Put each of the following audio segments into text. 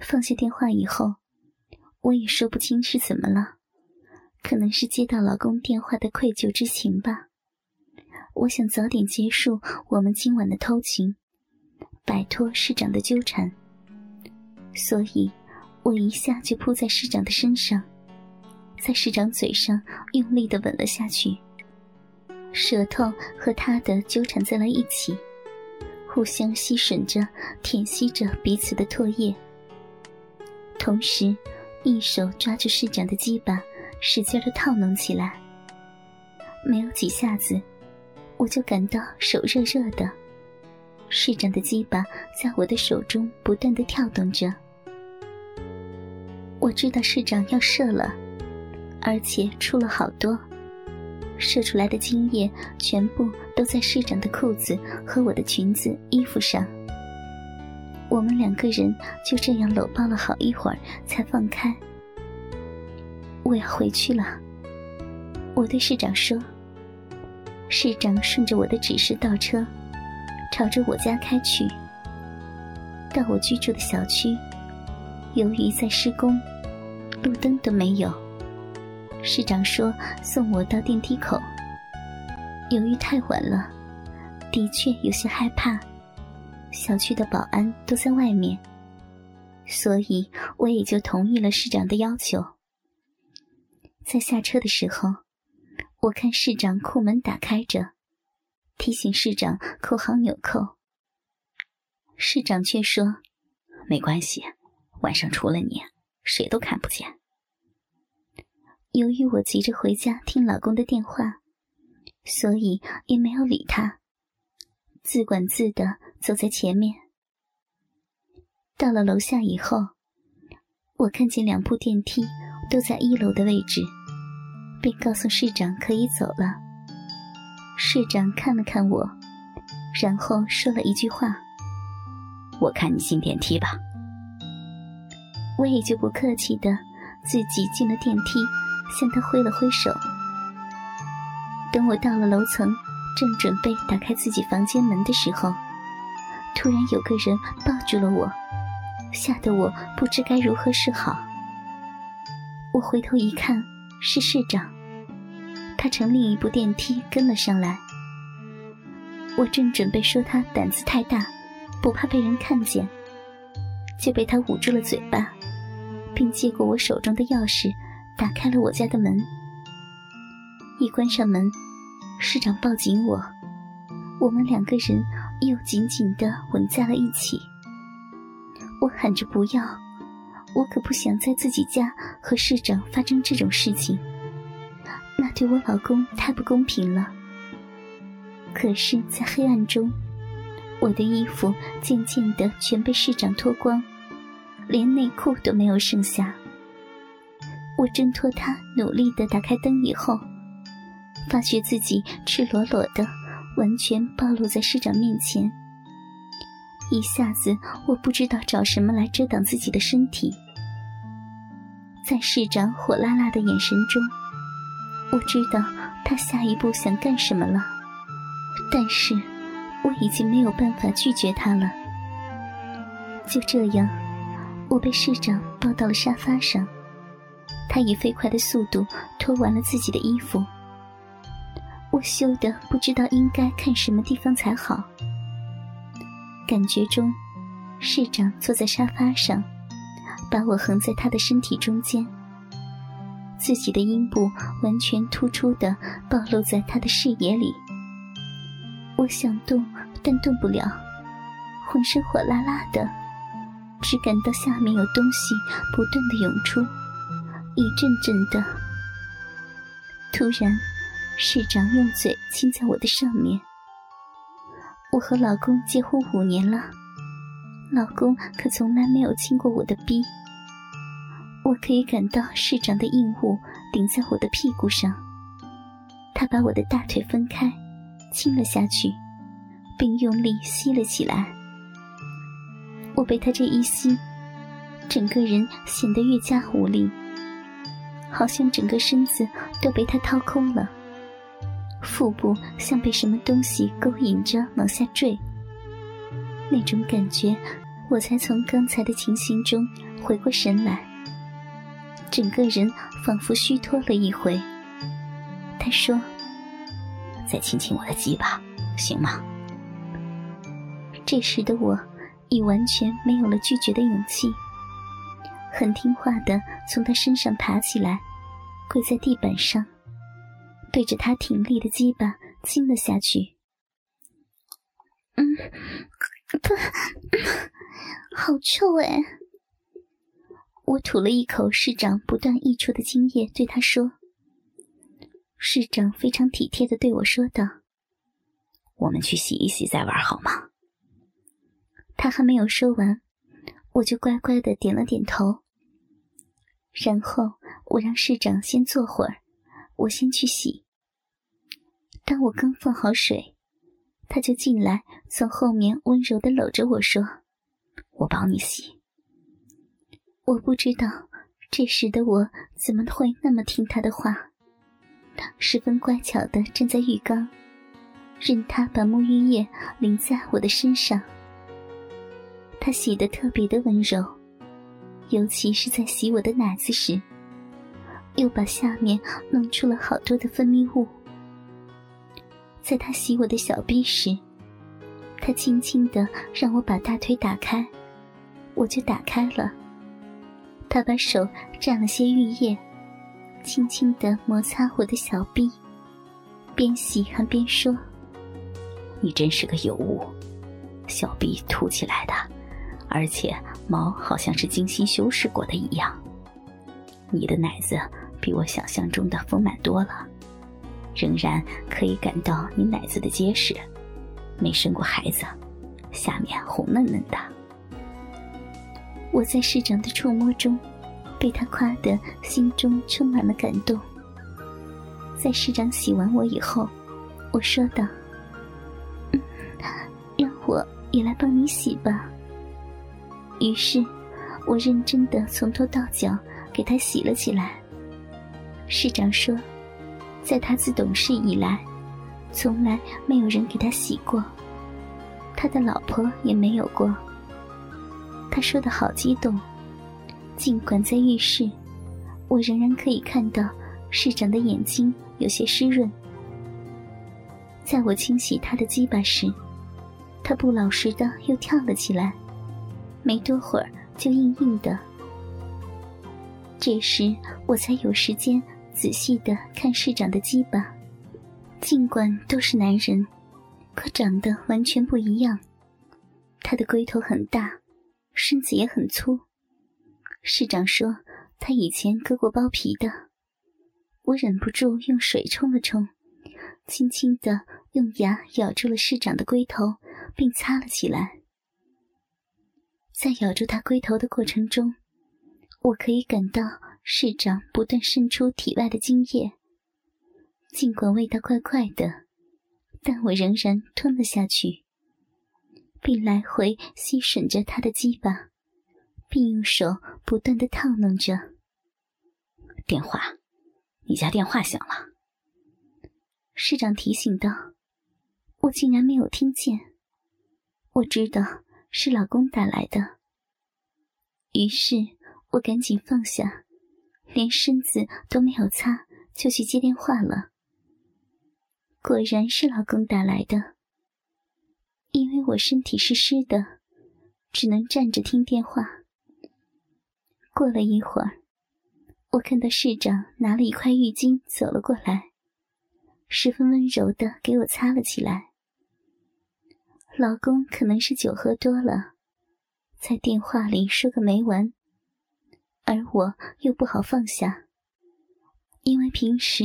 放下电话以后，我也说不清是怎么了，可能是接到老公电话的愧疚之情吧。我想早点结束我们今晚的偷情，摆脱市长的纠缠，所以我一下就扑在市长的身上，在市长嘴上用力的吻了下去，舌头和他的纠缠在了一起，互相吸吮着、舔吸着彼此的唾液，同时一手抓住市长的鸡巴，使劲的套弄起来，没有几下子。我就感到手热热的，市长的鸡巴在我的手中不断的跳动着。我知道市长要射了，而且出了好多，射出来的精液全部都在市长的裤子和我的裙子、衣服上。我们两个人就这样搂抱了好一会儿，才放开。我要回去了，我对市长说。市长顺着我的指示倒车，朝着我家开去。到我居住的小区，由于在施工，路灯都没有。市长说送我到电梯口。由于太晚了，的确有些害怕，小区的保安都在外面，所以我也就同意了市长的要求。在下车的时候。我看市长库门打开着，提醒市长扣好纽扣。市长却说：“没关系，晚上除了你，谁都看不见。”由于我急着回家听老公的电话，所以也没有理他，自管自的走在前面。到了楼下以后，我看见两部电梯都在一楼的位置。便告诉市长可以走了。市长看了看我，然后说了一句话：“我看你进电梯吧。”我也就不客气的自己进了电梯，向他挥了挥手。等我到了楼层，正准备打开自己房间门的时候，突然有个人抱住了我，吓得我不知该如何是好。我回头一看。是市长，他乘另一部电梯跟了上来。我正准备说他胆子太大，不怕被人看见，就被他捂住了嘴巴，并接过我手中的钥匙，打开了我家的门。一关上门，市长抱紧我，我们两个人又紧紧地吻在了一起。我喊着不要。我可不想在自己家和市长发生这种事情，那对我老公太不公平了。可是，在黑暗中，我的衣服渐渐的全被市长脱光，连内裤都没有剩下。我挣脱他，努力的打开灯以后，发觉自己赤裸裸的，完全暴露在市长面前。一下子，我不知道找什么来遮挡自己的身体。在市长火辣辣的眼神中，我知道他下一步想干什么了，但是我已经没有办法拒绝他了。就这样，我被市长抱到了沙发上，他以飞快的速度脱完了自己的衣服。我羞得不知道应该看什么地方才好，感觉中，市长坐在沙发上。把我横在他的身体中间，自己的阴部完全突出的暴露在他的视野里。我想动，但动不了，浑身火辣辣的，只感到下面有东西不断的涌出，一阵阵的。突然，市长用嘴亲在我的上面。我和老公结婚五年了。老公可从来没有亲过我的逼，我可以感到市长的硬物顶在我的屁股上。他把我的大腿分开，亲了下去，并用力吸了起来。我被他这一吸，整个人显得越加无力，好像整个身子都被他掏空了，腹部像被什么东西勾引着往下坠。那种感觉，我才从刚才的情形中回过神来，整个人仿佛虚脱了一回。他说：“再亲亲我的鸡巴，行吗？”这时的我已完全没有了拒绝的勇气，很听话的从他身上爬起来，跪在地板上，对着他挺立的鸡巴亲了下去。嗯，不，好臭哎！我吐了一口市长不断溢出的精液，对他说。市长非常体贴的对我说道：“我们去洗一洗再玩好吗？”他还没有说完，我就乖乖的点了点头。然后我让市长先坐会儿，我先去洗。当我刚放好水，他就进来，从后面温柔的搂着我说：“我帮你洗。”我不知道这时的我怎么会那么听他的话，十分乖巧的站在浴缸，任他把沐浴液淋在我的身上。他洗得特别的温柔，尤其是在洗我的奶子时，又把下面弄出了好多的分泌物。在他洗我的小臂时，他轻轻的让我把大腿打开，我就打开了。他把手蘸了些浴液，轻轻的摩擦我的小臂，边洗还边说：“你真是个尤物，小臂凸起来的。”而且毛好像是精心修饰过的一样。你的奶子比我想象中的丰满多了，仍然可以感到你奶子的结实。没生过孩子，下面红嫩嫩的。我在市长的触摸中，被他夸得心中充满了感动。在市长洗完我以后，我说道：“让我也来帮你洗吧。”于是，我认真的从头到脚给他洗了起来。市长说，在他自懂事以来，从来没有人给他洗过，他的老婆也没有过。他说的好激动，尽管在浴室，我仍然可以看到市长的眼睛有些湿润。在我清洗他的鸡巴时，他不老实的又跳了起来。没多会儿就硬硬的，这时我才有时间仔细的看市长的鸡巴。尽管都是男人，可长得完全不一样。他的龟头很大，身子也很粗。市长说他以前割过包皮的。我忍不住用水冲了冲，轻轻的用牙咬住了市长的龟头，并擦了起来。在咬住他龟头的过程中，我可以感到市长不断渗出体外的精液。尽管味道怪怪的，但我仍然吞了下去，并来回吸吮着他的鸡巴，并用手不断的套弄着。电话，你家电话响了。市长提醒道：“我竟然没有听见。”我知道。是老公打来的，于是我赶紧放下，连身子都没有擦，就去接电话了。果然是老公打来的，因为我身体是湿的，只能站着听电话。过了一会儿，我看到市长拿了一块浴巾走了过来，十分温柔的给我擦了起来。老公可能是酒喝多了，在电话里说个没完，而我又不好放下，因为平时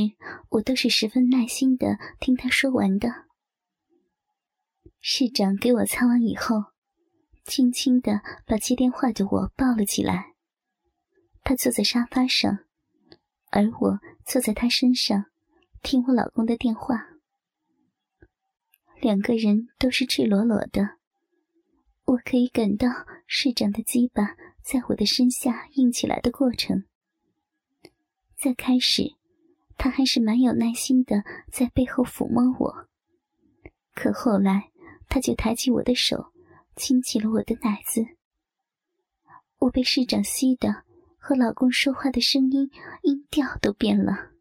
我都是十分耐心的听他说完的。市长给我擦完以后，轻轻的把接电话的我抱了起来，他坐在沙发上，而我坐在他身上，听我老公的电话。两个人都是赤裸裸的，我可以感到市长的鸡巴在我的身下硬起来的过程。在开始，他还是蛮有耐心的，在背后抚摸我。可后来，他就抬起我的手，亲起了我的奶子，我被市长吸的，和老公说话的声音音调都变了。